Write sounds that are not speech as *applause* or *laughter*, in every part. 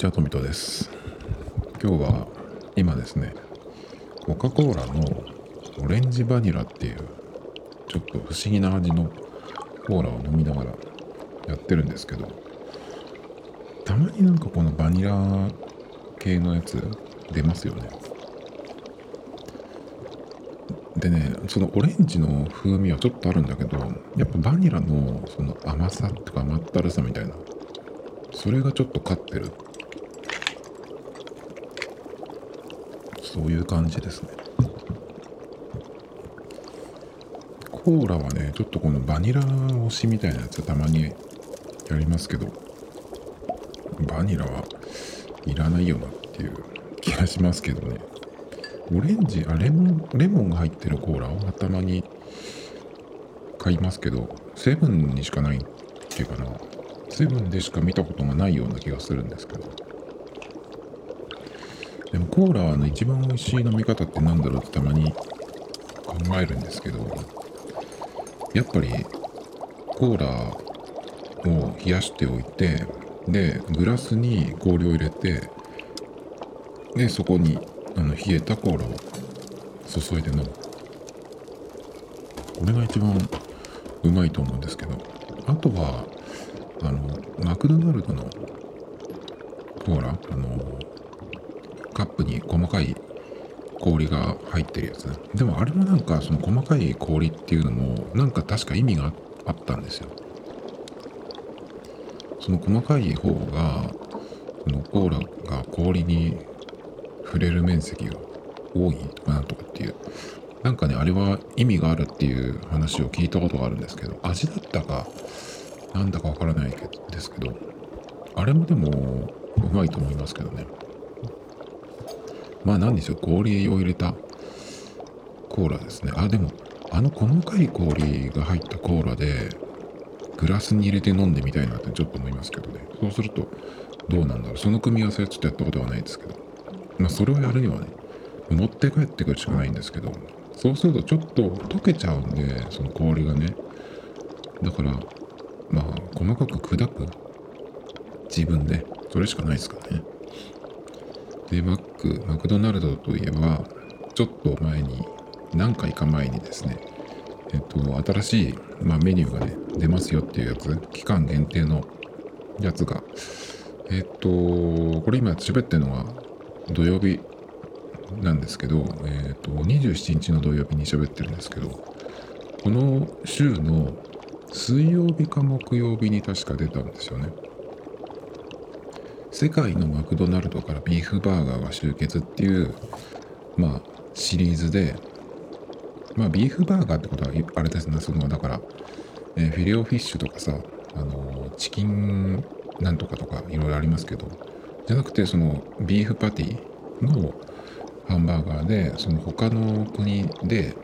ちは、トミトです。今日は今ですね、コカ・コーラのオレンジバニラっていうちょっと不思議な味のコーラを飲みながらやってるんですけど、たまになんかこのバニラ系のやつ出ますよね。でね、そのオレンジの風味はちょっとあるんだけど、やっぱバニラのその甘さっていうか甘ったるさみたいなそれがちょっと勝ってるそういう感じですね。コーラはねちょっとこのバニラ推しみたいなやつたまにやりますけどバニラはいらないよなっていう気がしますけどね。オレンジあレモンレモンが入ってるコーラをたまに買いますけどセブンにしかないっていうかな。セブンでしか見たことがないような気がするんですけど。でもコーラの一番美味しい飲み方って何だろうってたまに考えるんですけどやっぱりコーラを冷やしておいてでグラスに氷を入れてでそこにあの冷えたコーラを注いで飲む。これが一番うまいと思うんですけどあとはあのマクドナルドのコーラあのカップに細かい氷が入ってるやつでもあれもなんかその細かい氷っていうのもなんか確か意味があったんですよ。その細かい方がこのコーラが氷に触れる面積が多いとかなんとかっていう。なんかねあれは意味があるっていう話を聞いたことがあるんですけど味だったかなんだかわからないですけどあれもでもうまいと思いますけどね。まあ何でしょう氷を入れたコーラですね。あでもあの細かい氷が入ったコーラでグラスに入れて飲んでみたいなってちょっと思いますけどね。そうするとどうなんだろう。その組み合わせはちょっとやったことはないですけど。まあそれをやるにはね持って帰ってくるしかないんですけど。そうするとちょっと溶けちゃうんでその氷がね。だからまあ細かく砕く自分でそれしかないですからね。でマックマクドナルドといえばちょっと前に何回か前にですねえっと新しい、まあ、メニューがね出ますよっていうやつ期間限定のやつがえっとこれ今喋ってるのは土曜日なんですけど、えっと27日の土曜日に喋ってるんですけどこの週の水曜日か木曜日に確か出たんですよね。世界のマクドナルドからビーフバーガーが集結っていう、まあ、シリーズで、まあ、ビーフバーガーってことは、あれですね、その、だから、えー、フィレオフィッシュとかさ、あの、チキンなんとかとかいろいろありますけど、じゃなくて、その、ビーフパティのハンバーガーで、その他の国で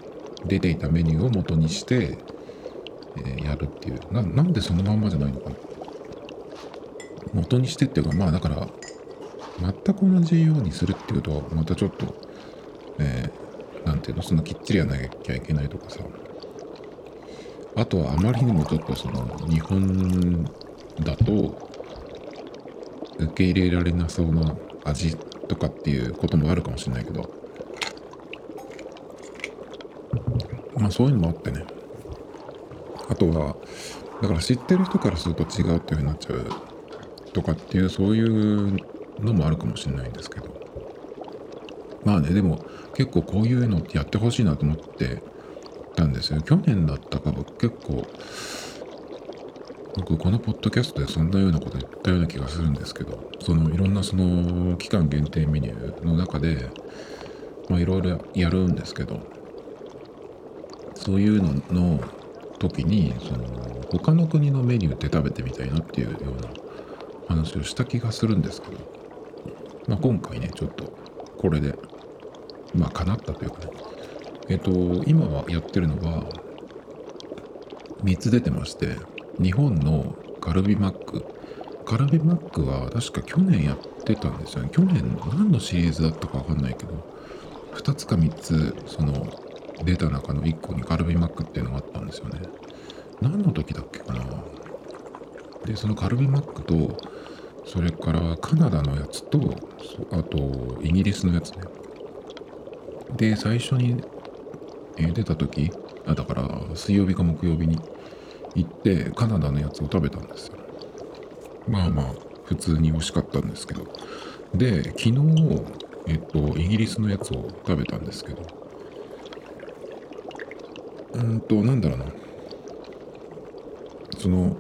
出ていたメニューを元にして、えやるっていうな。なんでそのまんまじゃないのかな。元にしてっていうか、まあだから、全く同じようにするっていうと、またちょっと、えー、なんていうの、そのきっちりやらなきゃいけないとかさ。あとはあまりにもちょっとその、日本だと、受け入れられなそうな味とかっていうこともあるかもしれないけど、まあそういうのもあってね。あとはだから知ってる人からすると違うっていう風になっちゃうとかっていうそういうのもあるかもしれないんですけど。まあねでも結構こういうのってやってほしいなと思ってたんですよ。去年だったか僕結構僕このポッドキャストでそんなようなこと言ったような気がするんですけど。そのいろんなその期間限定メニューの中でまあいろいろやるんですけど。そういうのの時にその他の国のメニューって食べてみたいなっていうような話をした気がするんですけど、まあ、今回ねちょっとこれでまあ叶ったというかね。えっ、と今はやってるのは3つ出てまして日本のカルビマック。カルビマックは確か去年やってたんですよね。去年何のシリーズだったか分かんないけど2つか3つその出た中の1個にカルビマックっていうのがあったんですよね。何の時だっけかな。で、そのカルビマックとそれからカナダのやつとあとイギリスのやつね。で最初に、出た時あだから水曜日か木曜日に行ってカナダのやつを食べたんですよ。まあまあ普通に美味しかったんですけど。で昨日えっとイギリスのやつを食べたんですけど。うんとなんだろうな。その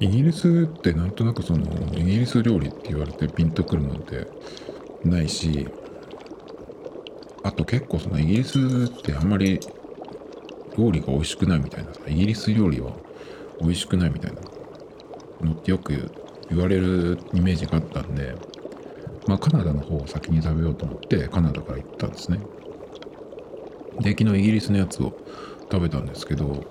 イギリスってなんとなくそのイギリス料理って言われてピンとくるものってないしあと結構そのイギリスってあんまり料理が美味しくないみたいなイギリス料理は美味しくないみたいなのってよく言われるイメージがあったんでまあカナダの方を先に食べようと思ってカナダから行ったんですね。で昨日イギリスのやつを食べたんですけど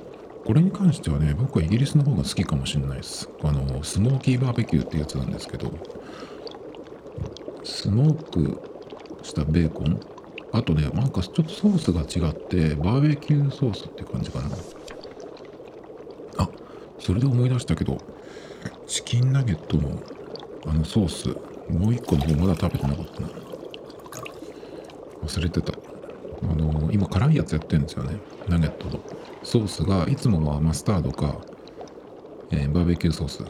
これに関してはね僕はイギリスの方が好きかもしれないです。あのスモーキーバーベキューってやつなんですけどスモークしたベーコンあとねなんかちょっとソースが違ってバーベキューソースって感じかな。あそれで思い出したけどチキンナゲットのあのソースもう一個の方まだ食べてなかったな。忘れてた。あの今辛いやつやってるんですよね。ナゲットの。ソースがいつもはマスタードか、えーバーベキューソース。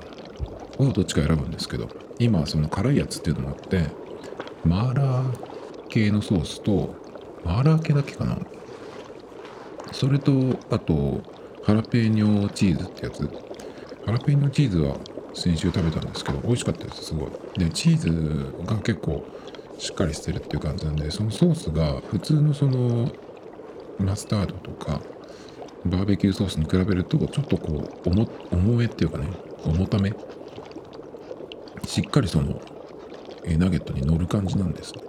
をどっちか選ぶんですけど。今はその辛いやつっていうのもあってマーラー系のソースとマーラー系だけかな。それとあとハラペーニョチーズってやつ。ハラペーニョチーズは先週食べたんですけど美味しかったですすごい。でチーズが結構しっかりしてるっていう感じなんでそのソースが普通のそのマスタードとかバーベキューソースに比べるとちょっとこう重重めっていうかね重ため。しっかりそのえナゲットに乗る感じなんです。ね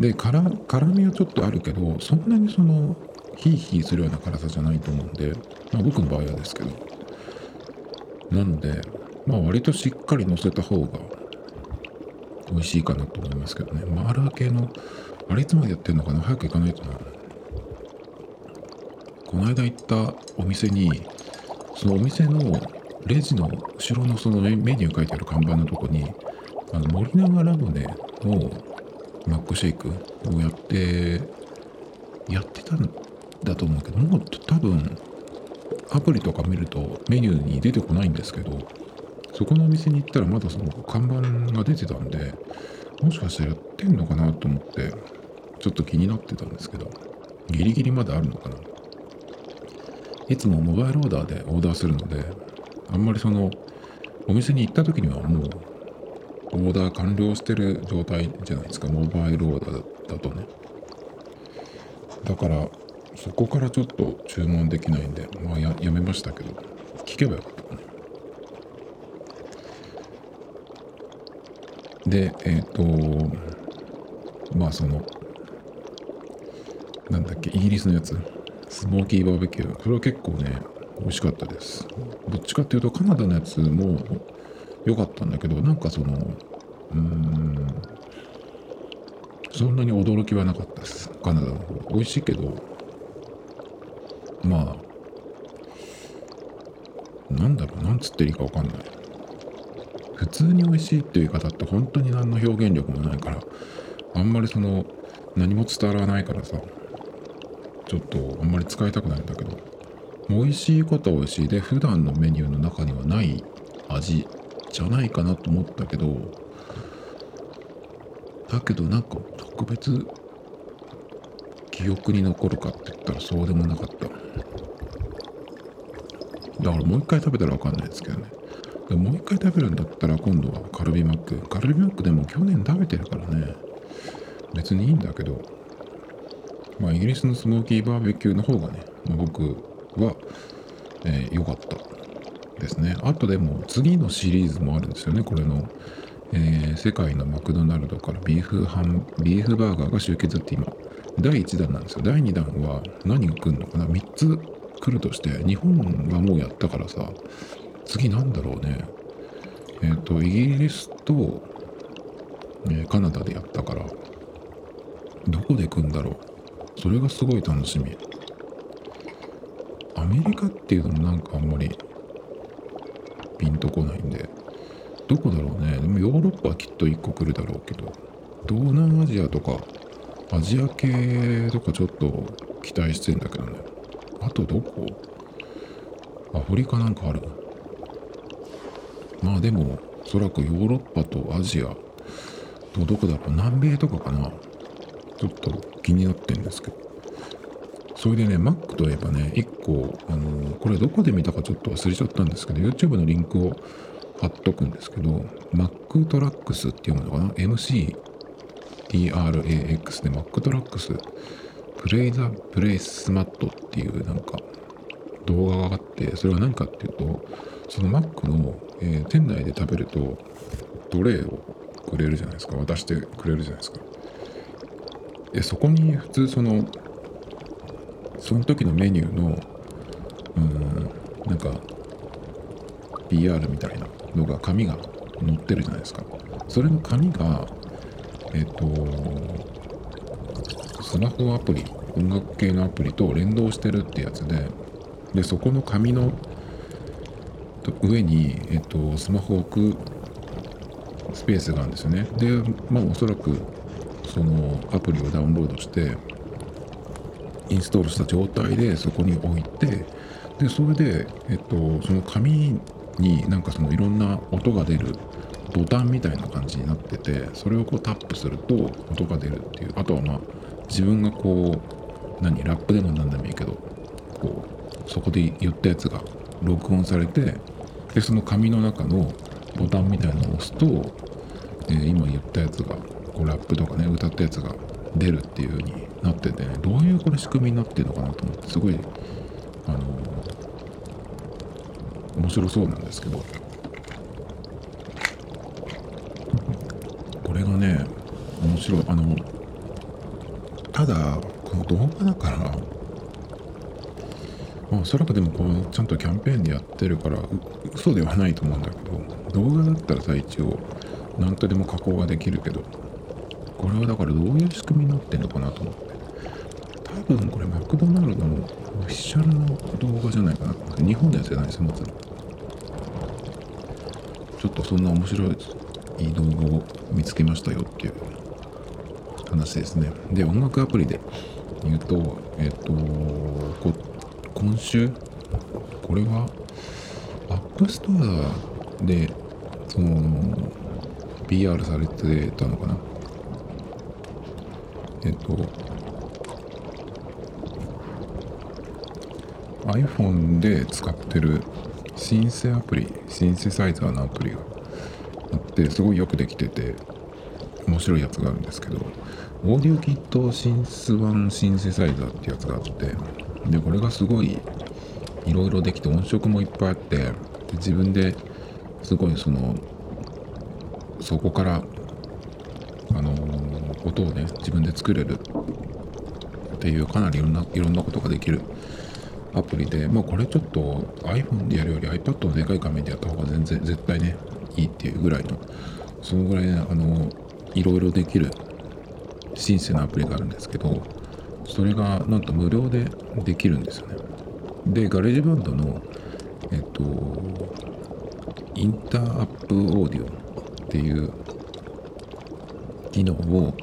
で辛辛みはちょっとあるけどそんなにそのヒーヒーするような辛さじゃないと思うんで、まあ、僕の場合はですけど。なのでまあ割としっかり乗せた方が美味しいかなと思いますけどね。マーラー系のあれいつまでやってんのかな？早く行かないとな。この間行ったお店にそのお店のレジの後ろのそのメメニュー書いてある看板のとこにあの森永ラムネのマックシェイクをやってやってたんだと思うけどもう多分アプリとか見るとメニューに出てこないんですけどそこのお店に行ったらまだその看板が出てたんでもしかしたらやってんのかなと思ってちょっと気になってたんですけどギリギリまであるのかな。いつもモバイルオーダーでオーダーするのであんまりそのお店に行った時にはもうオーダー完了してる状態じゃないですかモバイルオーダーだとね。だからそこからちょっと注文できないんでまあややめましたけど聞けばよかったかでえっ、とまあそのなんだっけイギリスのやつ。スモーキーバーベキュー。それは結構ね美味しかったです。どっちかっていうとカナダのやつも良かったんだけどなんかそのうーんそんなに驚きはなかったです。カナダの方。美味しいけどまあなんだろうなんつっていいか分かんない。普通に美味しいっていう言い方って本当に何の表現力もないからあんまりその何も伝わらないからさちょっとあんまり使いたくないんだけど美味しいことは美味しいで普段のメニューの中にはない味じゃないかなと思ったけどだけどなんか特別記憶に残るかって言ったらそうでもなかった。だからもう一回食べたら分かんないですけどね。ももう一回食べるんだったら今度はカルビマック。カルビマックでも去年食べてるからね。別にいいんだけど。まあイギリスのスモーキーバーベキューの方がね、まあ僕は良、えーかったですね。あとでも次のシリーズもあるんですよね。これの、えー世界のマクドナルドからビーフハンビーフバーガーが集結って今第1弾なんですよ。第2弾は何が来るのかな？3つ来るとして日本はもうやったからさ。次なんだろうね。えっ、とイギリスと、えーカナダでやったからどこで来るんだろう。それがすごい楽しみ。アメリカっていうのもなんかあんまりピンとこないんで。どこだろうね。でもヨーロッパはきっと1個来るだろうけど東南アジアとかアジア系とかちょっと期待してんだけどね。あとどこ？アフリカなんかあるのまあでもおそらくヨーロッパとアジアとどこだろう南米とかかな。ちょっと気になってんですけど。それでね Mac といえばね1個あのこれどこで見たかちょっと忘れちゃったんですけど YouTube のリンクを貼っとくんですけど Mac トラックスっていうのかな？MCTRAX で Mac トラックスプレイザプレイスマットっていうなんか動画があってそれは何かっていうとその Mac の、えー店内で食べるとトレイをくれるじゃないですか。渡してくれるじゃないですか。でそこに普通そのその時のメニューのうーんなんか PR みたいなのが紙が載ってるじゃないですか。それの紙がえっ、とスマホアプリ音楽系のアプリと連動してるってやつででそこの紙のと上に、えっと、スマホを置くスペースがあるんですよね。でまあおそらくそのアプリをダウンロードしてインストールした状態でそこに置いてでそれで、えっと、その紙になんかそのいろんな音が出るボタンみたいな感じになっててそれをこうタップすると音が出るっていう。あとはまあ自分がこう何ラップでも何でもいいけどこうそこで言ったやつが録音されてでその紙の中のボタンみたいなのを押すと、えー今言ったやつがこうラップとかね歌ったやつが出るっていう風になってて、どういうこれ仕組みになってるのかなと思ってすごいあの面白そうなんですけど。これがね面白い。あのただこの動画だからあ、おそらくでもこうちゃんとキャンペーンでやってるから嘘ではないと思うんだけど動画だったらさ一応何とでも加工ができるけどこれはだからどういう仕組みになってんのかなと思って。多分これマクドナルドのオフィシャルの動画じゃないかな。日本のやつじゃないですもちろん。ちょっとそんな面白い動画を見つけましたよっていう話ですね。で音楽アプリで言うとえっ、とこ今週？これは？ App Store でその PR されてたのかな？えっと iPhone で使ってるシンセアプリシンセサイザーのアプリがあってすごいよくできてて面白いやつがあるんですけどオーディオキットシンスワンシンセサイザーってやつがあってでこれがすごいいろいろできて音色もいっぱいあってで自分ですごいそのそこからあの音をね自分で作れるっていうかなりいろんないろんなことができるアプリでまあこれちょっと iPhone でやるより iPad のでかい画面でやった方が全然絶対ねいいっていうぐらいのそのぐらいねあのいろいろできるシンセのアプリがあるんですけどそれがなんと無料でできるんですよね。で GarageBand のえっと Inter-App Audio っていう機能を、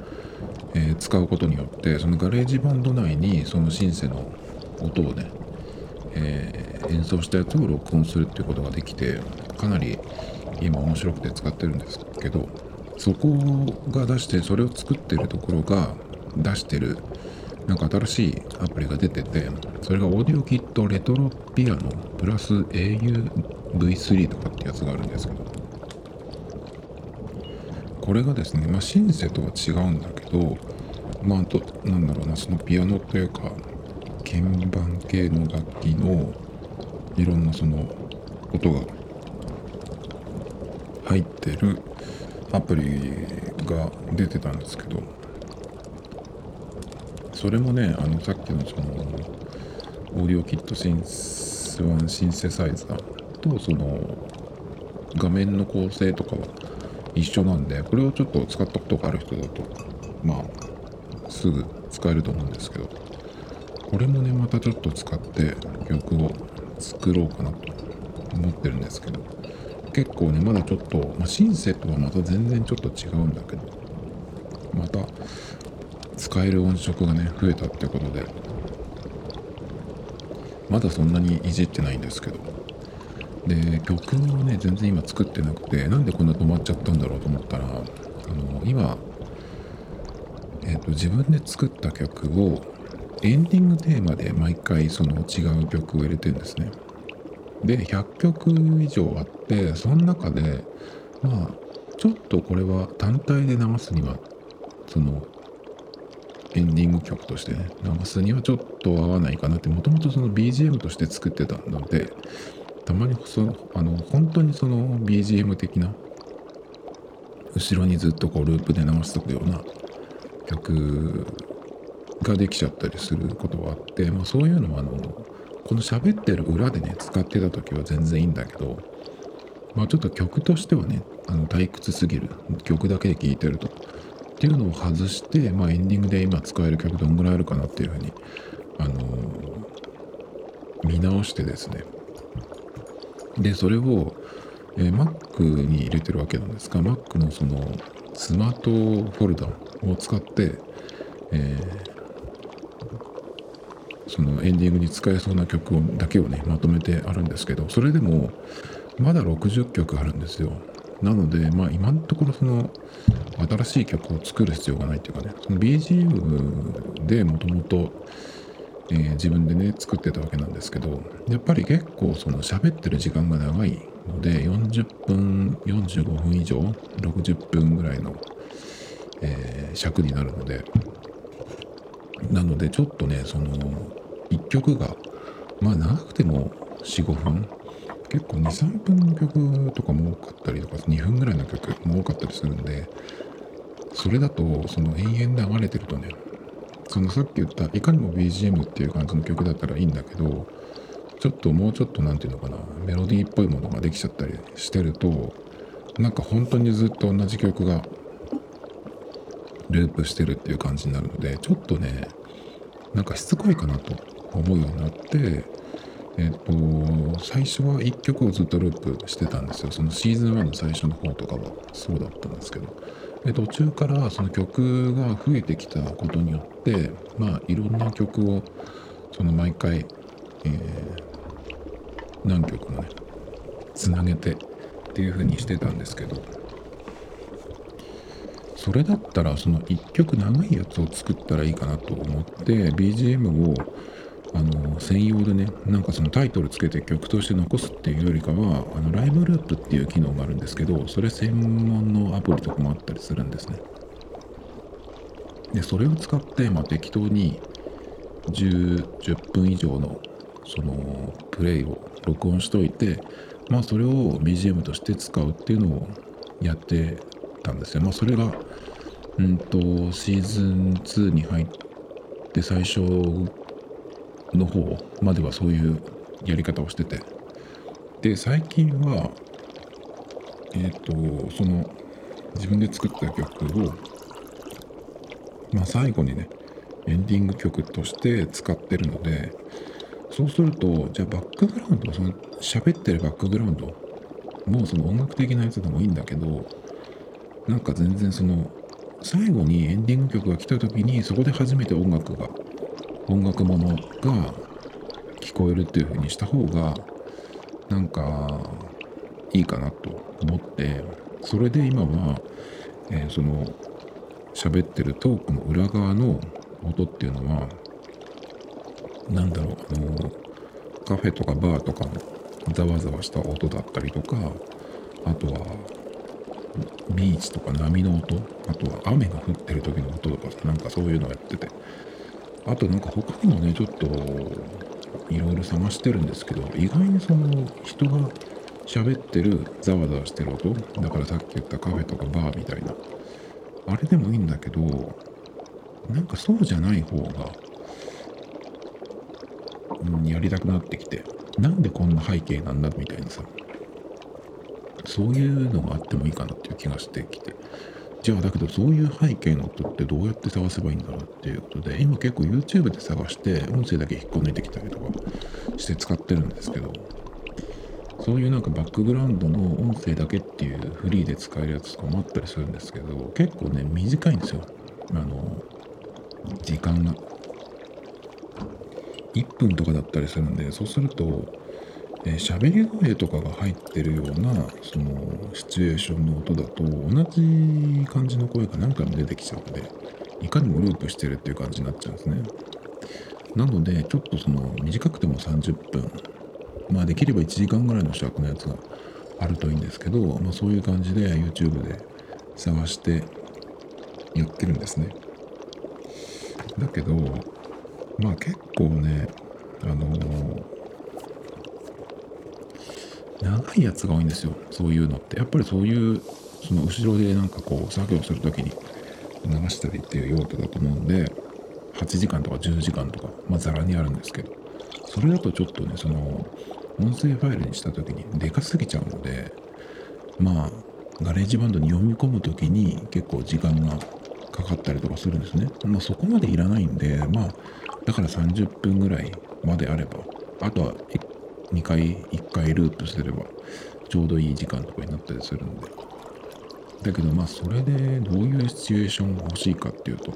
えー使うことによってその GarageBand 内にそのシンセの音をね、えー演奏したやつを録音するっていうことができてかなり今面白くて使ってるんですけどそこが出してそれを作ってるところが出してるなんか新しいアプリが出ててそれがオーディオキットレトロピアノプラス auV3 とかってやつがあるんですけどこれがですね、まあ、シンセとは違うんだけどまああとなんだろうなそのピアノというか鍵盤系の楽器のいろんなその音が入ってるアプリが出てたんですけどそれもねあのさっきのそのオーディオキットシンスワンシンセサイザーとその画面の構成とかは一緒なんでこれをちょっと使ったことがある人だとまあすぐ使えると思うんですけどこれもねまたちょっと使って曲を作ろうかなと思ってるんですけど結構ねまだちょっと、まあ、シンセとはまた全然ちょっと違うんだけどまた使える音色がね増えたってことで。まだそんなにいじってないんですけど。で曲をね全然今作ってなくてなんでこんな止まっちゃったんだろうと思ったらあの今、えーと、自分で作った曲をエンディングテーマで毎回その違う曲を入れてるんですね。で100曲以上あってその中でまあちょっとこれは単体で流すにはそのエンディング曲としてね。流すにはちょっと合わないかなって。もともとその BGM として作ってたのでたまにそのあの本当にその BGM 的な後ろにずっとこうループで流しておくような曲ができちゃったりすることはあって、まあ、そういうのはあのこの喋ってる裏でね使ってた時は全然いいんだけどまあちょっと曲としてはねあの退屈すぎる。曲だけで聴いてると。っていうのを外して、まあ、エンディングで今使える曲どんぐらいあるかなっていうふうに、あのー、見直してですね。でそれを、えー、Mac に入れてるわけなんですが Mac のそのスマートフォルダを使って、えー、そのエンディングに使えそうな曲だけをねまとめてあるんですけどそれでもまだ60曲あるんですよ。なのでまあ今のところその新しい曲を作る必要がないっていうかね BGM でもともと自分でね作ってたわけなんですけどやっぱり結構その喋ってる時間が長いので40分45分以上60分ぐらいの、えー、尺になるのでなのでちょっとねその1曲がまあ長くても45分結構23分の曲とかも多かったりとか2分ぐらいの曲も多かったりするんでそれだとその延々流れてるとねそのさっき言ったいかにも BGM っていう感じの曲だったらいいんだけどちょっともうちょっと何て言うのかなメロディーっぽいものができちゃったりしてるとなんか本当にずっと同じ曲がループしてるっていう感じになるのでちょっとねなんかしつこいかなと思うようになってえっ、と最初は1曲をずっとループしてたんですよ。そのシーズン1の最初の方とかは。そうだったんですけど。で途中からその曲が増えてきたことによってまあいろんな曲をその毎回、えー、何曲もねつなげてっていう風にしてたんですけど。それだったらその1曲長いやつを作ったらいいかなと思って BGM をあの専用でねなんかそのタイトルつけて曲として残すっていうよりかはあのライブループっていう機能があるんですけどそれ専門のアプリとかもあったりするんですね。でそれを使って、まあ、適当に 10, 10分以上のそのプレイを録音しといてまあそれを BGM として使うっていうのをやってたんですよ。まあそれがうんとシーズン2に入って最初の方まではそういうやり方をしてて。で最近はえっ、ー、とその自分で作った曲をまあ最後にねエンディング曲として使ってるのでそうするとじゃあバックグラウンドその喋ってるバックグラウンドもうその音楽的なやつでもいいんだけどなんか全然その最後にエンディング曲が来た時にそこで初めて音楽が音楽ものが聞こえるっていう風にした方がなんかいいかなと思ってそれで今は、えー、その喋ってるトークの裏側の音っていうのは何だろうあのカフェとかバーとかのざわざわした音だったりとかあとはビーチとか波の音あとは雨が降ってる時の音とかなんかそういうのをやっててあとなんか他にもねちょっといろいろ探してるんですけど意外にその人が喋ってるざわざわしてる音だからさっき言ったカフェとかバーみたいな。あれでもいいんだけどなんかそうじゃない方が、うん、やりたくなってきてなんでこんな背景なんだみたいなさそういうのがあってもいいかなっていう気がしてきて。じゃあだけどそういう背景の音ってどうやって探せばいいんだろうっていうことで今結構 YouTube で探して音声だけ引っこ抜いてきたりとかして使ってるんですけどそういうなんかバックグラウンドの音声だけっていうフリーで使えるやつとかもあったりするんですけど結構ね短いんですよ。あの時間が。1分とかだったりするんでそうすると喋、り声とかが入ってるようなそのシチュエーションの音だと同じ感じの声が何回も出てきちゃうんでいかにもループしてるっていう感じになっちゃうんですね。なのでちょっとその短くても30分まあできれば1時間ぐらいの尺のやつがあるといいんですけど、まあ、そういう感じで YouTube で探してやってるんですね。だけどまあ結構ねあのー、長いやつが多いんですよそういうのってやっぱりそういうその後ろでなんかこう作業する時に流したりっていう用途だと思うんで8時間とか10時間とかまあざらにあるんですけどそれだとちょっとねその音声ファイルにした時にでかすぎちゃうのでまあ GarageBand に読み込む時に結構時間がかかったりとかするんですね。まあそこまでいらないんでまあだから30分ぐらいまであればあとは2回1回ループすればちょうどいい時間とかになったりするんで。だけどまあそれでどういうシチュエーションが欲しいかっていうと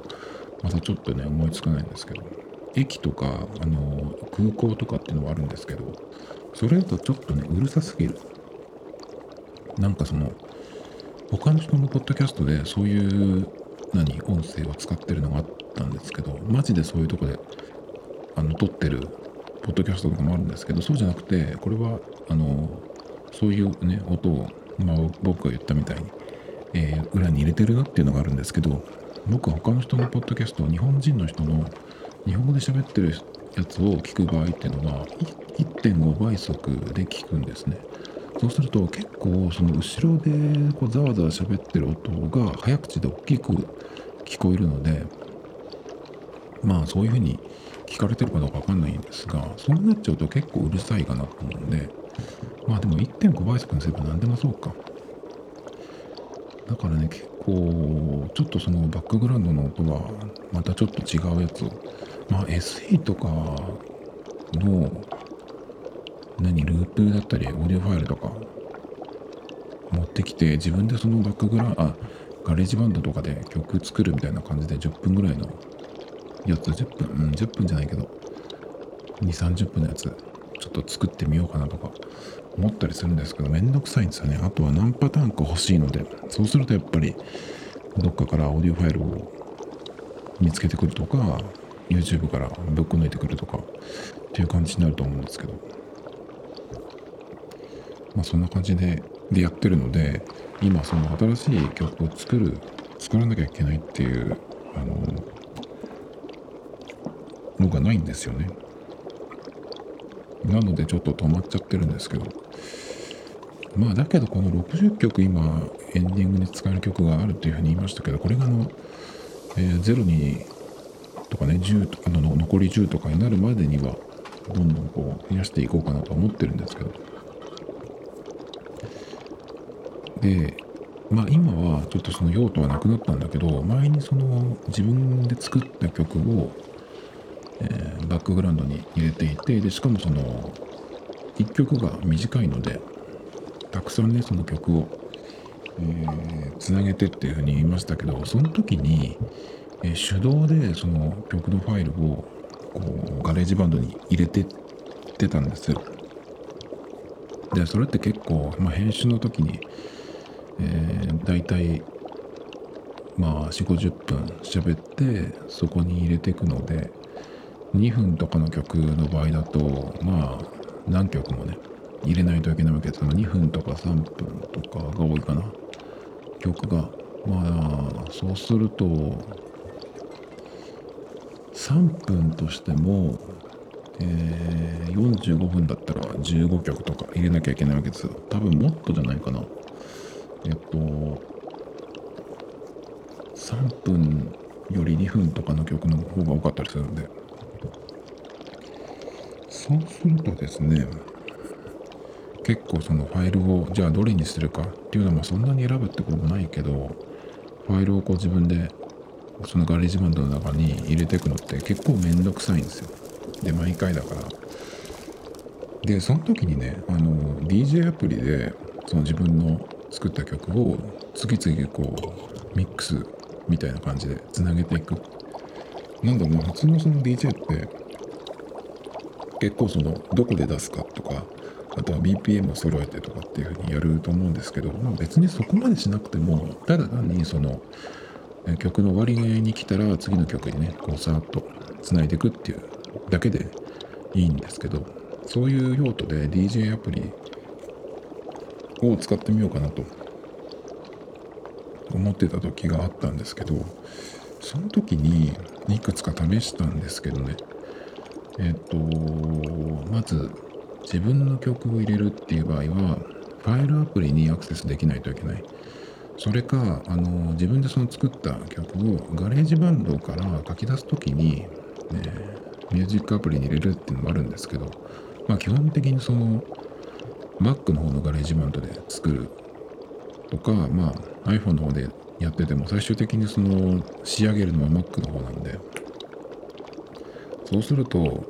またちょっとね思いつかないんですけど。駅とかあの空港とかっていうのはあるんですけどそれだとちょっとねうるさすぎる。なんかその他の人のポッドキャストでそういう何音声を使ってるのがあったんですけどマジでそういうとこであの撮ってるポッドキャストとかもあるんですけどそうじゃなくてこれはあのそういうね音を、まあ、僕が言ったみたいに、えー、裏に入れてるなっていうのがあるんですけど僕は他の人のポッドキャスト日本人の人の日本語で喋ってるやつを聞く場合っていうのは1.5倍速で聞くんですね。そうすると結構その後ろでこうざわざわ喋ってる音が早口で大きく聞こえるのでまあそういうふうに聞かれてるかどうかわかんないんですがそうなっちゃうと結構うるさいかなと思うんでまあでも1.5倍速にすれば何でもそうか。だからね結構ちょっとそのバックグラウンドの音はまたちょっと違うやつを。まあ SE とかの何ループだったりオーディオファイルとか持ってきて自分でそのバックグラウンドあ GarageBand とかで曲作るみたいな感じで10分ぐらいのやつ10分うん10分じゃないけど2 3 0分のやつちょっと作ってみようかなとか思ったりするんですけどめんどくさいんですよね。あとは何パターンか欲しいのでそうするとやっぱりどっかからオーディオファイルを見つけてくるとか YouTube からぶっこ抜いてくるとかっていう感じになると思うんですけど。まあそんな感じででやってるので今その新しい曲を作る作らなきゃいけないっていうあののがないんですよね。なのでちょっと止まっちゃってるんですけど。まあだけどこの60曲今エンディングに使える曲があるっていうふうに言いましたけどこれがあの、えー、0にとかね10とかの残り10とかになるまでにはどんどんこう増やしていこうかなと思ってるんですけど。でまあ今はちょっとその用途はなくなったんだけど前にその自分で作った曲を、えー、バックグラウンドに入れていてでしかもその1曲が短いのでたくさんねその曲をつな、えー、げてっていうふうに言いましたけどその時に、えー、手動でその曲のファイルをこうガレージバンドに入れてってたんです。よでそれって結構、まあ、編集の時にえー、大体まあ4 5 0分喋ってそこに入れていくので2分とかの曲の場合だとまあ何曲もね入れないといけないわけです2分とか3分とかが多いかな。曲がまあそうすると3分としても、えー、45分だったら15曲とか入れなきゃいけないわけですよ。多分もっとじゃないかな。えっと3分より2分とかの曲の方が多かったりするんで。そうするとですね結構そのファイルをじゃあどれにするかっていうのもそんなに選ぶってこともないけどファイルをこう自分でそのガレージバンドの中に入れていくのって結構めんどくさいんですよ。で毎回だから。でその時にねあの DJ アプリでその自分の作った曲を次々こうミックスみたいな感じでつなげていく。なんだろうな普通のその DJ って結構そのどこで出すかとかあとは BPM を揃えてとかっていうふうにやると思うんですけど、まあ、別にそこまでしなくてもただ単にその曲の終わりに来たら次の曲にねこうさーっとつないでいくっていうだけでいいんですけどそういう用途で DJ アプリを使ってみようかなと思ってた時があったんですけどその時にいくつか試したんですけどね。えっとまず自分の曲を入れるっていう場合はファイルアプリにアクセスできないといけない。それかあの自分でその作った曲をガレージバンドから書き出す時に、え、ミュージックアプリに入れるっていうのもあるんですけど、まあ、基本的にその Mac の方のガレージバンドで作るとか、まあ、iPhone の方でやってても最終的にその仕上げるのは Mac の方なんでそうすると、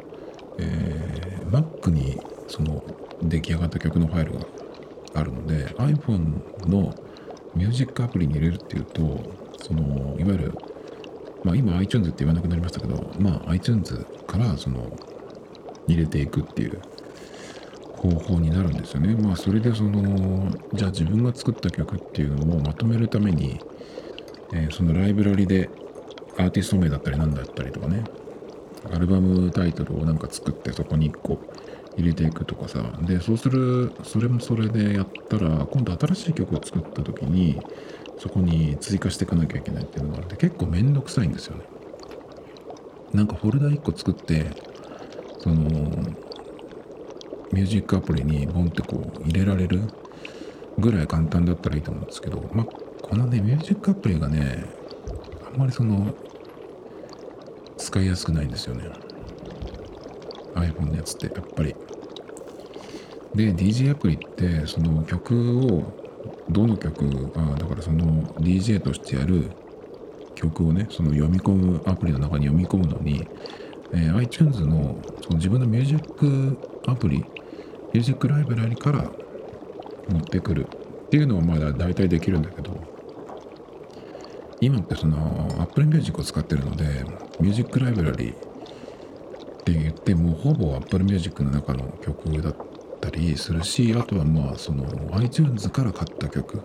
えー、Mac にその出来上がった曲のファイルがあるので iPhone のミュージックアプリに入れるっていうとそのいわゆるまあ今 iTunes って言わなくなりましたけどまあ iTunes からその入れていくっていう方法になるんですよね。まあそれでそのじゃあ自分が作った曲っていうのをまとめるために、えー、そのライブラリでアーティスト名だったり何だったりとかねアルバムタイトルをなんか作ってそこに1個入れていくとかさ。でそうするそれもそれでやったら今度新しい曲を作った時にそこに追加していかなきゃいけないっていうのがあって結構めんどくさいんですよね。なんかフォルダ1個作ってそのミュージックアプリにボンってこう入れられるぐらい簡単だったらいいと思うんですけどまあこのねミュージックアプリがねあんまりその使いやすくないんですよね。iPhone のやつってやっぱり。で DJ アプリってその曲をどの曲あだからその DJ としてやる曲をねその読み込むアプリの中に読み込むのに、えー、iTunes のその自分のミュージックアプリミュージックライブラリから持ってくるっていうのはまだ大体できるんだけど今ってその Apple Music を使ってるのでミュージックライブラリって言ってもほぼ Apple Music の中の曲だったりするしあとはまあその iTunes から買った曲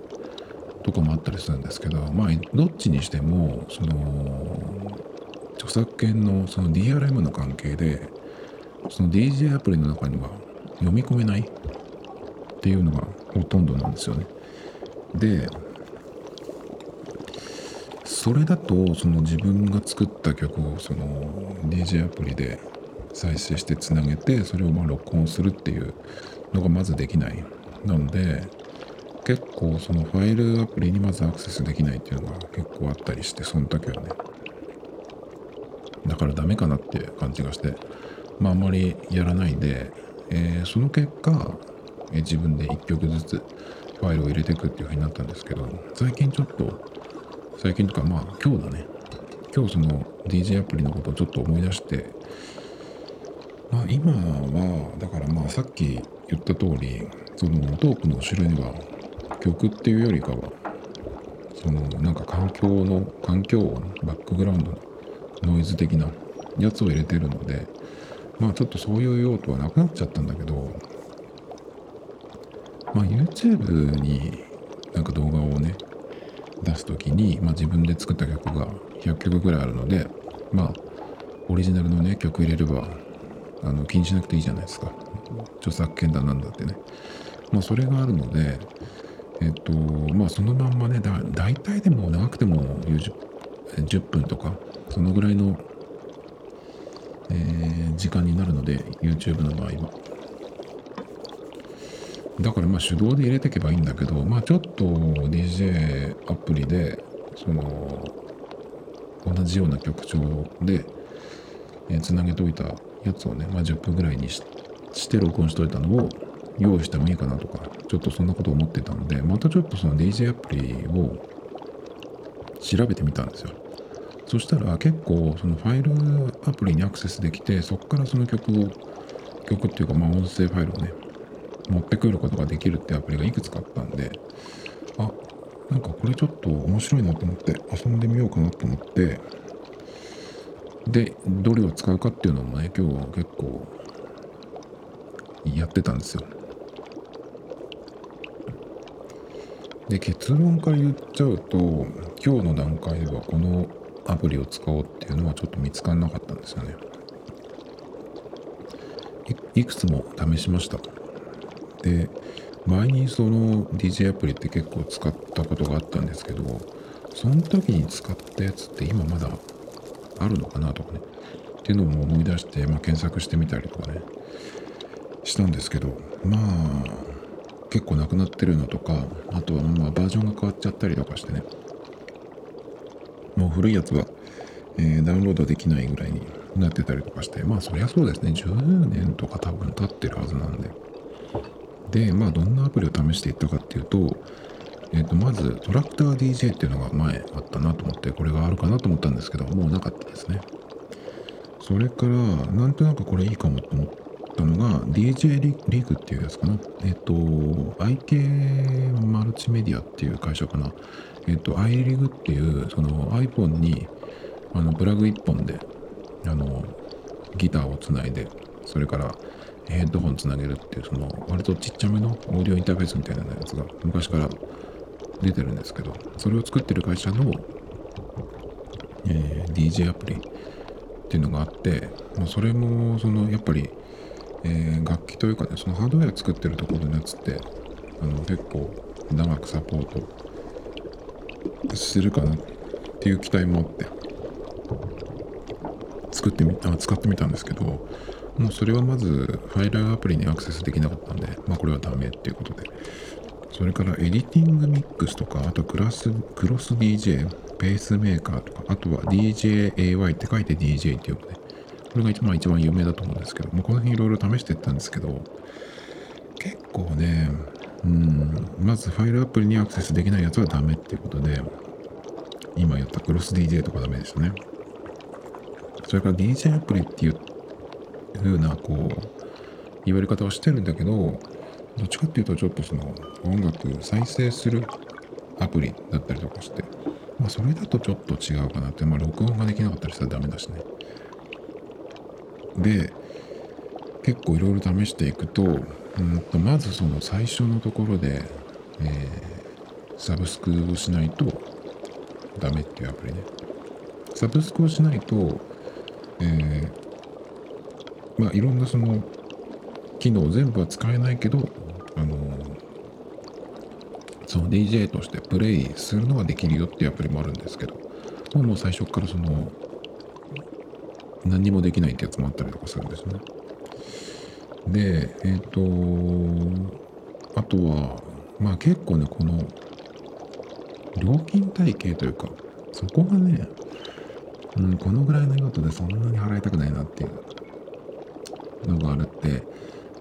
とかもあったりするんですけどまあどっちにしてもその著作権のその DRM の関係でその DJ アプリの中には読み込めないっていうのがほとんどなんですよね。でそれだとその自分が作った曲をその DJ アプリで再生してつなげてそれをま録音するっていうのがまずできない。なので結構そのファイルアプリにまずアクセスできないっていうのが結構あったりしてその時はね。だからダメかなって感じがして。まああんまりやらないで、えー、その結果、えー、自分で1曲ずつファイルを入れていくっていう風になったんですけど最近ちょっと最近とかまあ今日だね。今日その DJ アプリのことをちょっと思い出して。まあ、今はだからまあさっき言った通りそのトークの後ろには曲っていうよりかはそのなんか環境の環境音バックグラウンドノイズ的なやつを入れてるのでまあちょっとそういう用途はなくなっちゃったんだけどまあ YouTube になんか動画をね出す時に、まあ、自分で作った曲が100曲ぐらいあるのでまあオリジナルのね曲入れればあの気にしなくていいじゃないですか。著作権だなんだってね。まあそれがあるのでえっとまあそのまんまねだ大体でも長くても 10, 10分とかそのぐらいの、えー、時間になるので YouTube の場合は。だからまあ手動で入れていけばいいんだけどまあちょっと DJ アプリでその同じような曲調でえつなげておいたやつをね、まあ、10分ぐらいにして録音しといたのを用意してもいいかなとかちょっとそんなこと思ってたのでまたちょっとその DJ アプリを調べてみたんですよ。そしたら結構そのファイルアプリにアクセスできてそこからその曲を曲っていうか、まあ、音声ファイルをね持ってくることができるってアプリがいくつかあったんであなんかこれちょっと面白いなと思って遊んでみようかなと思ってでどれを使うかっていうのもね今日は結構やってたんですよ。で結論から言っちゃうと今日の段階ではこのアプリを使おうっていうのはちょっと見つからなかったんですよね。いくつも試しました。で前にその DJ アプリって結構使ったことがあったんですけどその時に使ったやつって今まだあるのかなとかねっていうのも思い出して、まあ、検索してみたりとかねしたんですけどまあ結構なくなってるのとかあとはまあバージョンが変わっちゃったりとかしてねもう古いやつは、えー、ダウンロードできないぐらいになってたりとかしてまあそりゃそうですね10年とか多分経ってるはずなんで。でまあどんなアプリを試していったかっていうとえー、とまずトラクター DJ っていうのが前あったなと思ってこれがあるかなと思ったんですけどもうなかったですね。それからなんとなくこれいいかもと思ったのが DJ リーグっていうやつかな。えっ、と IK マルチメディアっていう会社かな。えっ、ー、と iRig っていうその iPhone にあのプラグ1本であのギターをつないでそれからヘッドホンつなげるっていうその割とちっちゃめのオーディオインターフェースみたいなやつが昔から出てるんですけどそれを作ってる会社の、えー、DJ アプリっていうのがあってもうそれもそのやっぱり、えー、楽器というかねそのハードウェア作ってるところのやつってあの結構長くサポートするかなっていう期待もあって作ってみあ使ってみたんですけどもうそれはまずファイルアプリにアクセスできなかったんでまあこれはダメっていうことでそれからエディティングミックスとか、あとクラスクロス DJ、ペースメーカーとか、あとは DJAY って書いて DJ って呼ぶね。これが一番一番有名だと思うんですけど、もうこの辺いろいろ試していったんですけど、結構ね、うん、まずファイルアプリにアクセスできないやつはダメっていうことで、今やったクロス DJ とかダメでしたね。それから DJ アプリって言っていう風な、こう、言われ方をしてるんだけど、どっちかっていうとちょっとその音楽再生するアプリだったりとかして、まあ、それだとちょっと違うかなって、まあ、録音ができなかったりしたらダメだしね。で、結構いろいろ試していくと、うんとまずその最初のところで、えー、サブスクをしないとダメっていうアプリね。サブスクをしないと、えー、まあいろんなその機能全部は使えないけどあのその DJ としてプレイするのができるよっていうアプリもあるんですけどもう最初からその何もできないってやつもあったりとかするんですね。でえっ、ー、とあとはまあ結構ねこの料金体系というかそこがね、うん、このぐらいの用途でそんなに払いたくないなっていうのがあるって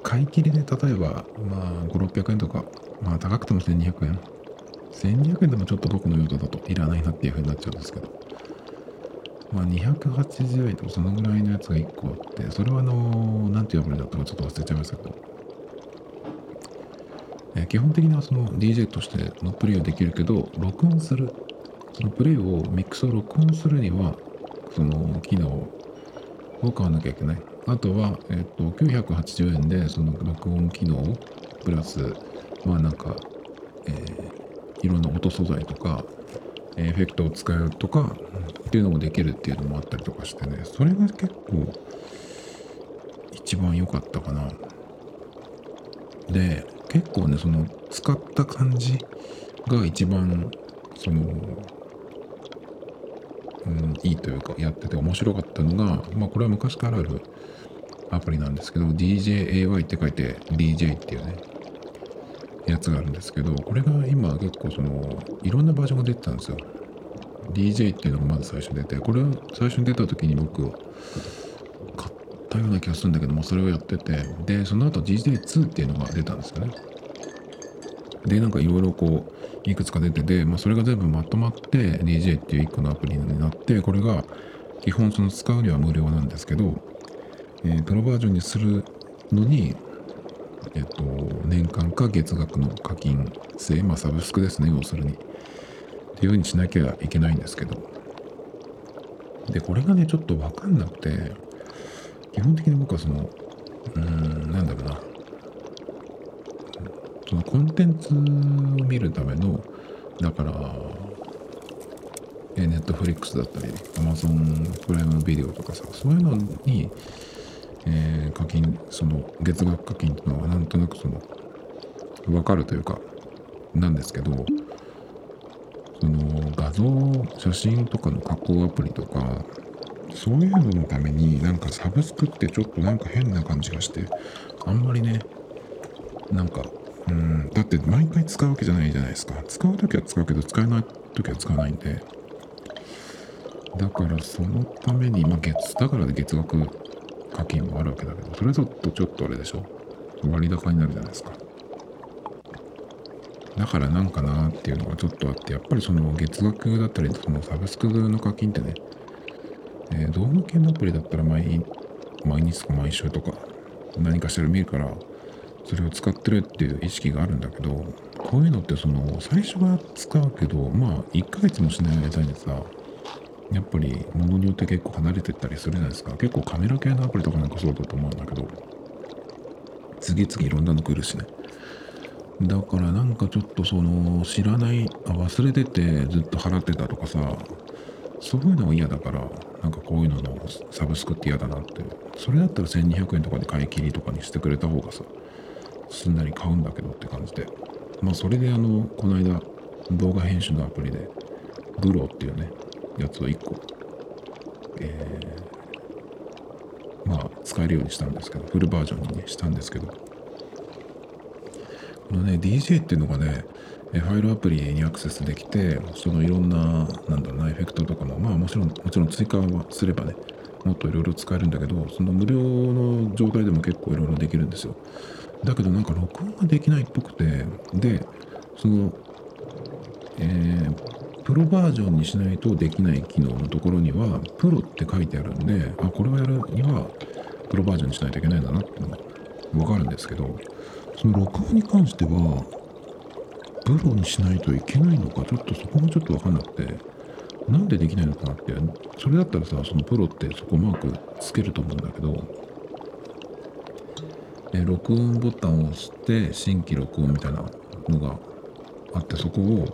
買い切りで例えば、まあ、5、600円とか、まあ、高くても1200円。1200円でもちょっと僕の用途だといらないなっていう風になっちゃうんですけど。まあ、280円とかそのぐらいのやつが1個あって、それはあの、なんていうアプリだったかちょっと忘れちゃいましたけど。え基本的にはその DJ としてのプレイはできるけど、録音する、そのプレイを、ミックスを録音するには、その機能をを買わなきゃいけない。あとは、えっと、980円でその録音機能プラス、まあなんか、えー、いろんな音素材とか、エフェクトを使うとかっていうのもできるっていうのもあったりとかしてね、それが結構一番良かったかな。で、結構ね、その使った感じが一番そのうん、いいというかやってて面白かったのが、まあ、これは昔からあるアプリなんですけど DJAY って書いて DJ っていうねやつがあるんですけどこれが今結構そのいろんなバージョンが出てたんですよ。DJ っていうのがまず最初に出てこれは最初に出た時に僕買ったような気がするんだけどもそれをやっててでその後 DJ2 っていうのが出たんですよね。でなんかいろいろこういくつか出てて、まあ、それが全部まとまって DJ っていう1個のアプリになってこれが基本その使うには無料なんですけど、えー、プロバージョンにするのに、えっと、年間か月額の課金制、まあサブスクですね、要するに。っていうふうにしなきゃいけないんですけど。で、これがね、ちょっとわかんなくて、基本的に僕はその、うーん、なんだろうな。そのコンテンツを見るための、だから、えネットフリックスだったり、アマゾンプライムビデオとかさ、そういうのに、えー課金、その月額課金っていうのはなんとなくその、わかるというか、なんですけど、その画像、写真とかの加工アプリとか、そういうののためになんかサブスクってちょっとなんか変な感じがして、あんまりね、なんか、うん、だって毎回使うわけじゃないじゃないですか。使うときは使うけど、使えないときは使わないんで。だからそのために、まあ月、だから月額課金もあるわけだけど、それだとちょっとあれでしょ？割高になるじゃないですか。だからなんかなっていうのがちょっとあって、やっぱりその月額だったり、そのサブスクの課金ってね、えー動画系のアプリだったら毎毎日とか毎週とか何かしら見るから、それを使ってるっていう意識があるんだけど、こういうのってその最初は使うけど、まあ1ヶ月もしない間にさ、やっぱり物によって結構離れてったりするじゃないですか。結構カメラ系のアプリとかなんかそうだと思うんだけど、次々いろんなの来るしね。だからなんかちょっとその知らない、あ忘れててずっと払ってたとかさ、そういうのが嫌だから、なんかこういうののサブスクって嫌だなって。それだったら1200円とかで買い切りとかにしてくれた方がさ、すんなり買うんだけどって感じで。まあそれであの、この間動画編集のアプリで、グローっていうね、やつを1個、えーまあ使えるようにしたんですけど、フルバージョンにね、したんですけど、このね、DJ っていうのがね、ファイルアプリにアクセスできて、そのいろんな、なんだろうな、エフェクトとかも、まあもちろん、もちろん追加はすればね、もっといろいろ使えるんだけど、その無料の状態でも結構いろいろできるんですよ。だけどなんか録音ができないっぽくて、で、その、えープロバージョンにしないとできない機能のところには、プロって書いてあるんで、あ、これをやるには、プロバージョンにしないといけないんだなっていうのがわかるんですけど、その録音に関しては、プロにしないといけないのか、ちょっとそこもちょっとわかんなくて、なんでできないのかなって、それだったらさ、そのプロってそこマークつけると思うんだけど、で録音ボタンを押して、新規録音みたいなのがあって、そこを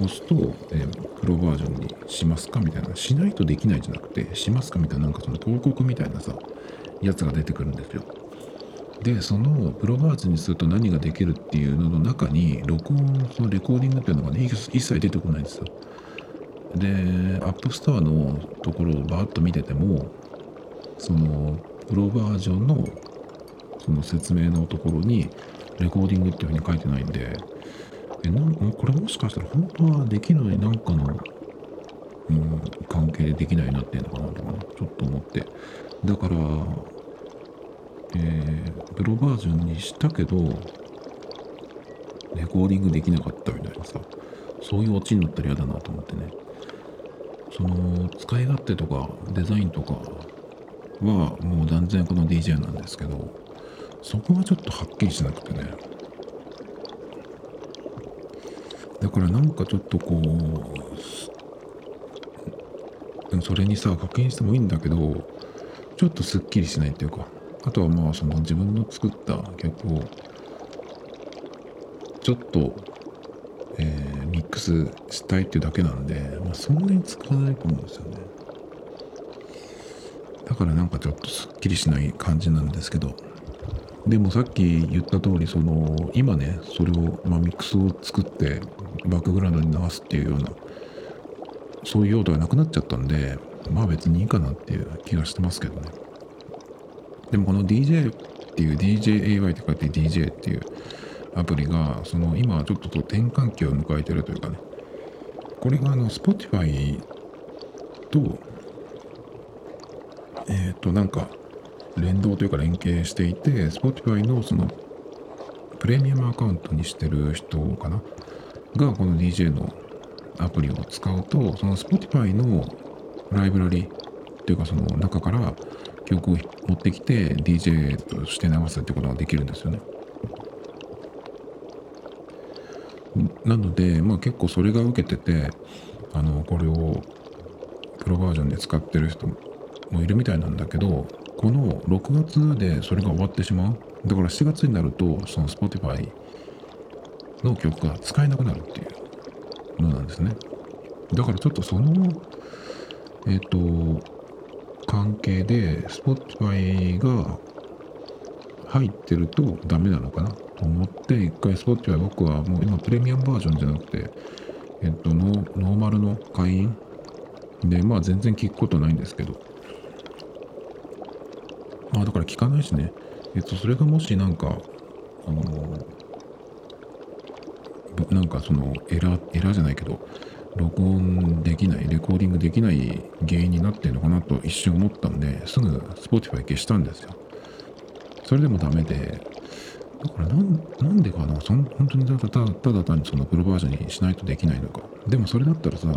押すと、えプロバージョンにしますかみたいな、しないとできないじゃなくて、しますかみたいな、なんかその広告みたいなさ、やつが出てくるんですよ。で、そのプロバージョンにすると何ができるっていうのの中に、録音、そのレコーディングっていうのがね、一一切出てこないんですよ。で、アップストアのところをバーッと見てても、そのプロバージョンのその説明のところに、レコーディングっていうふうに書いてないんで、えなんこれもしかしたら本当はできるのになんかの、うん、関係でできないなっていうのかなとかねちょっと思って。だからえープロバージョンにしたけどレコーディングできなかったみたいなさそういうオチになったら嫌だなと思ってね。その使い勝手とかデザインとかはもう断然この DJ なんですけどそこはちょっとはっきりしなくてね。だからなんかちょっとこうそれにさ課金してもいいんだけどちょっとすっきりしないっていうか。あとはまあその自分の作った曲をちょっと、えーミックスしたいっていうだけなんで、まあ、そんなに使わないと思うんですよね。だからなんかちょっとすっきりしない感じなんですけど。でもさっき言った通りその今ねそれを、まあ、ミックスを作ってバックグラウンドに流すっていうようなそういう用途がなくなっちゃったんでまあ別にいいかなっていう気がしてますけどね。でもこの DJ っていう DJAY って書いて DJ っていうアプリがその今ちょっとこう転換期を迎えてるというかね。これがあの Spotify とえっ、となんか連動というか連携していて Spotify のそのプレミアムアカウントにしてる人かな？がこの DJ のアプリを使うとその Spotify のライブラリっていうかその中から曲を持ってきて DJ として流すってことができるんですよね。なので、まあ、結構それが受けててあのこれをプロバージョンで使ってる人もいるみたいなんだけどこの6月でそれが終わってしまう。だから7月になるとその Spotify の曲が使えなくなるっていうのなんですね。だからちょっとそのえっ、と関係で Spotify が入ってるとダメなのかな。と思って一回 Spotify 僕はもう今プレミアムバージョンじゃなくてえっとノーマルの会員でまあ全然聞くことないんですけど。あだから聞かないしねえっとそれがもしなんかあのなんかそのエラーエラーじゃないけど録音できない、レコーディングできない原因になってるのかなと一瞬思ったんで、すぐ Spotify 消したんですよ。それでもダメで、だからなんでかなその本当にただただただ単にそのプロバージョンにしないとできないのか。でもそれだったらさ、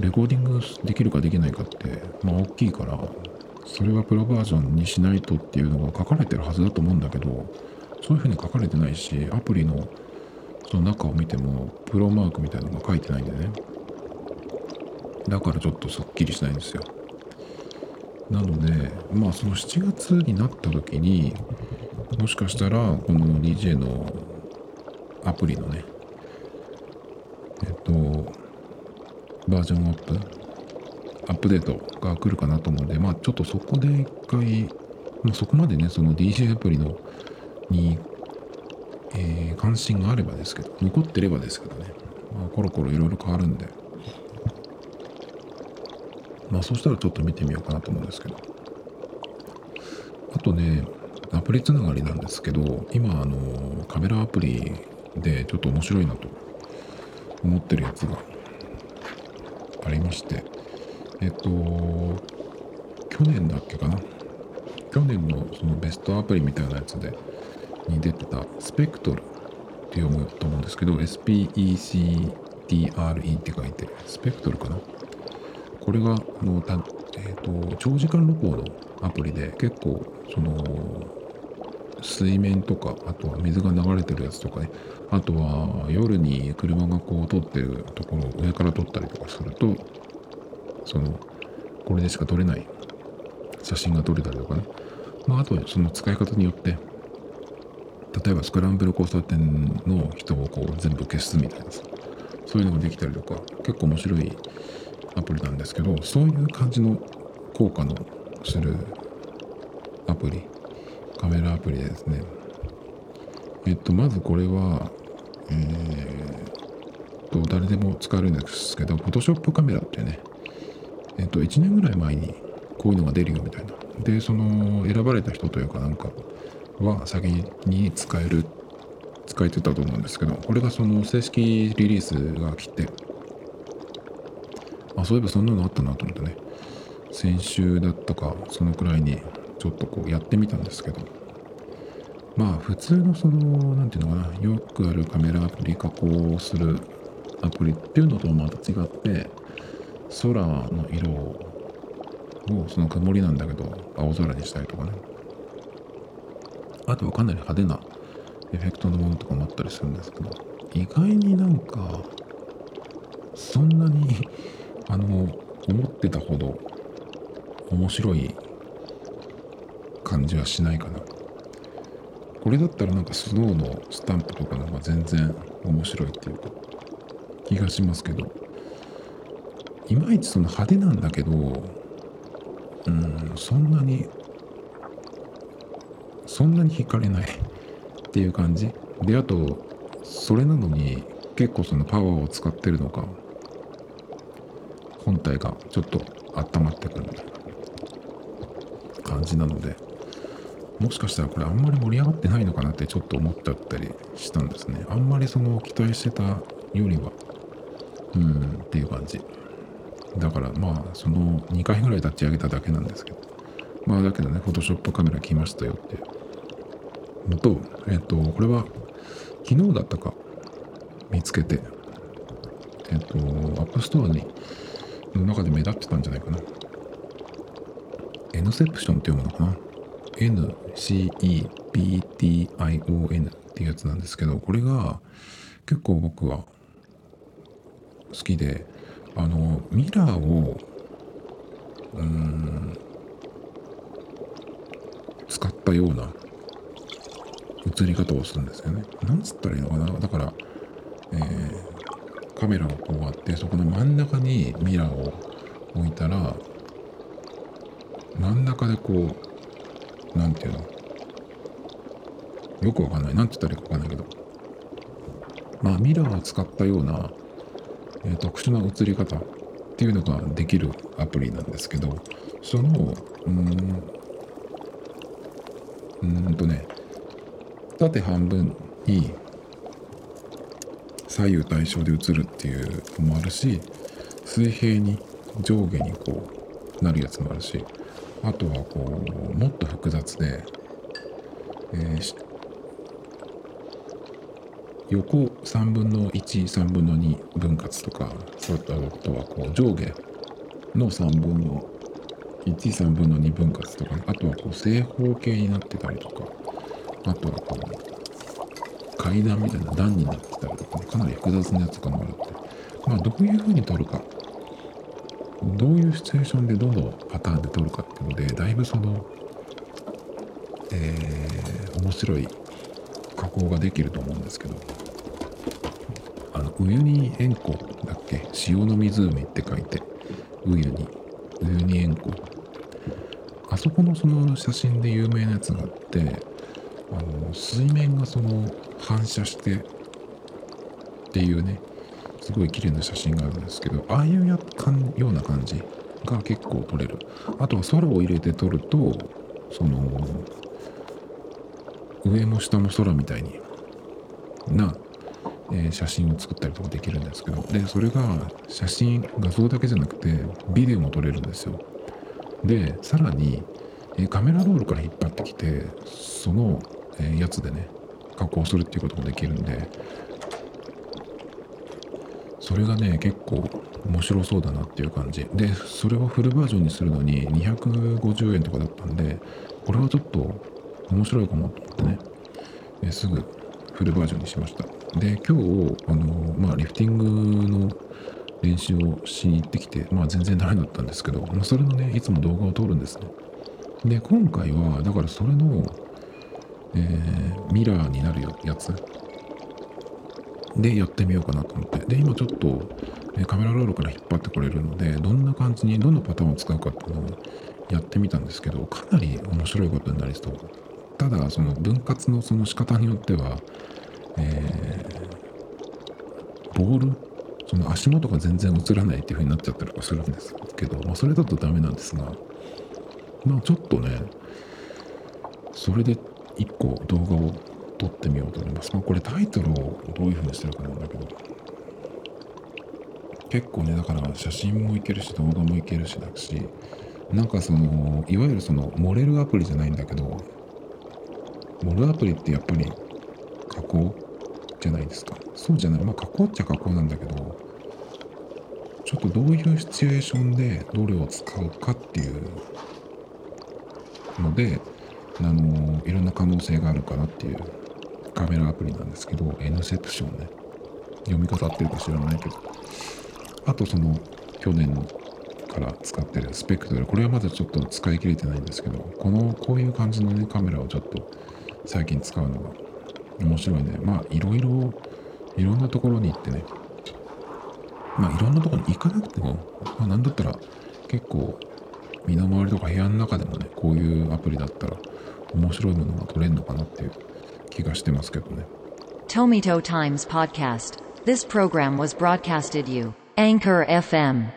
レコーディングできるかできないかって、まあ大きいから、それはプロバージョンにしないとっていうのが書かれてるはずだと思うんだけど、そういうふうに書かれてないし、アプリのその中を見ても、プロマークみたいなのが書いてないんでね。だからちょっとすっきりしないんですよ。なので、まあその7月になった時に、もしかしたらこの DJ のアプリのね、えっと、バージョンアップ、アップデートが来るかなと思うんで、まあちょっとそこで一回、まあ、そこまでね、その DJ アプリのに、えー、関心があればですけど、残ってればですけどね、まあ、コロコロいろいろ変わるんで、まあそしたらちょっと見てみようかなと思うんですけど。あとね、アプリつながりなんですけど、今あのカメラアプリでちょっと面白いなと思ってるやつがありまして、えっと、去年だっけかな？去年のそのベストアプリみたいなやつでに出てたスペクトルって読むと思うんですけど SPECTRE って書いてスペクトルかな？これがあのた、えーと、長時間録音のアプリで結構その水面とかあとは水が流れてるやつとかねあとは夜に車がこう通ってるところを上から撮ったりとかするとそのこれでしか撮れない写真が撮れたりとかね。まああとその使い方によって例えばスクランブル交差点の人をこう全部消すみたいなさそういうのができたりとか結構面白いアプリなんですけどそういう感じの効果のするアプリカメラアプリですね。えっとまずこれはえー、と誰でも使えるんですけど Photoshop カメラっていうねえっと1年ぐらい前にこういうのが出るよみたいな。でその選ばれた人というかなんかは先に使える使えてたと思うんですけどこれがその正式リリースが来てあそういえばそんなのあったなと思ってね。先週だったかそのくらいにちょっとこうやってみたんですけど。まあ普通のその何て言うのかなよくあるカメラアプリ加工するアプリっていうのとまた違って空の色をその曇りなんだけど青空にしたりとかね。あとはかなり派手なエフェクトのものとかもあったりするんですけど意外になんかそんなに *laughs* あの思ってたほど面白い感じはしないかな。これだったらなんかスノーのスタンプとかの方が全然面白いっていうか気がしますけど。いまいちその派手なんだけどうんそんなにそんなに惹かれない *laughs* っていう感じ。であとそれなのに結構そのパワーを使ってるのか本体がちょっと温まってくる感じなのでもしかしたらこれあんまり盛り上がってないのかなってちょっと思っちゃったりしたんですね。あんまりその期待してたよりは。うんっていう感じ。だからまあその2回ぐらい立ち上げただけなんですけどまあだけどねフォトショップカメラ来ましたよってのとえっとこれは昨日だったか見つけてえっとアップストアにの中で目立ってたんじゃないかな。N セプションって読むのかな NCEPTION っていうやつなんですけどこれが結構僕は好きであのミラーをうん使ったような映り方をするんですよね。なんつったらいいのかな？だから、えー、カメラをこうあってそこの真ん中にミラーを置いたら真ん中でこうなんていうの？よくわかんない。なんて言ったらいいかわかんないけど。まあミラーを使ったような、えー、特殊な映り方っていうのができるアプリなんですけどそのうんうんとね縦半分に左右対称で映るっていうのもあるし水平に上下にこうなるやつもあるしあとはこうもっと複雑で、えー、横3分の13分の2分割とかそういったことはこう上下の3分の13分の2分割とか、ね、あとはこう正方形になってたりとかあとはこう階段みたいな段になってたりとか、ね、かなり複雑なやつとかもあるって。まあどういう風に撮るか。どういうシチュエーションでどのパターンで撮るかっていうのでだいぶそのえー、面白い加工ができると思うんですけど。あのウユニ塩湖だっけ？塩の湖って書いてウユニ。ウユニ塩湖。あそこのその写真で有名なやつがあってあの水面がその反射してっていうねすごい綺麗な写真があるんですけどああいうやかんような感じが結構撮れる。あとは空を入れて撮るとその上も下も空みたいにな、え、写真を作ったりとかできるんですけどでそれが写真画像だけじゃなくてビデオも撮れるんですよ。でさらに、え、カメラロールから引っ張ってきてその、え、やつでね加工するっていうこともできるんでそれがね結構面白そうだなっていう感じ。でそれをフルバージョンにするのに250円とかだったんでこれはちょっと面白いかもと思ってね、すぐフルバージョンにしました。で今日あのまあリフティングの練習をしに行ってきてまあ全然ダメだったんですけど、まあ、それのねいつも動画を撮るんですね。で今回はだからそれの、えー、ミラーになるやつ。でやってみようかなと思って。で今ちょっと、えカメラロールから引っ張ってこれるのでどんな感じにどのパターンを使うかっていうのをやってみたんですけどかなり面白いことになりそう。ただその分割のその仕方によっては、えー、ボールその足元が全然映らないっていう風になっちゃったりとかするんですけど、まあ、それだとダメなんですがまあちょっとねそれで1個動画を撮ってみようと思います。まあ、これタイトルをどういう風にしてるかなんだけど結構ねだから写真もいけるし動画もいけるしだしなんかそのいわゆるその盛れるアプリじゃないんだけど盛るアプリってやっぱり加工じゃないですかそうじゃない。まあ加工っちゃ加工なんだけどちょっとどういうシチュエーションでどれを使うかっていうのであのいろんな可能性があるかなっていうカメラアプリなんですけど N セプションね。読み方合ってるか知らないけど。あとその去年から使ってるスペクトルこれはまだちょっと使い切れてないんですけどこのこういう感じのねカメラをちょっと最近使うのが面白いね。まあいろいろいろんなところに行ってね。まあいろんなところに行かなくても、まあ、なんだったら結構身の回りとか部屋の中でもねこういうアプリだったら面白いものが撮れるのかなっていう気がしてますけどね。Tomito Times Podcast. This program was broadcasted you. Anchor FM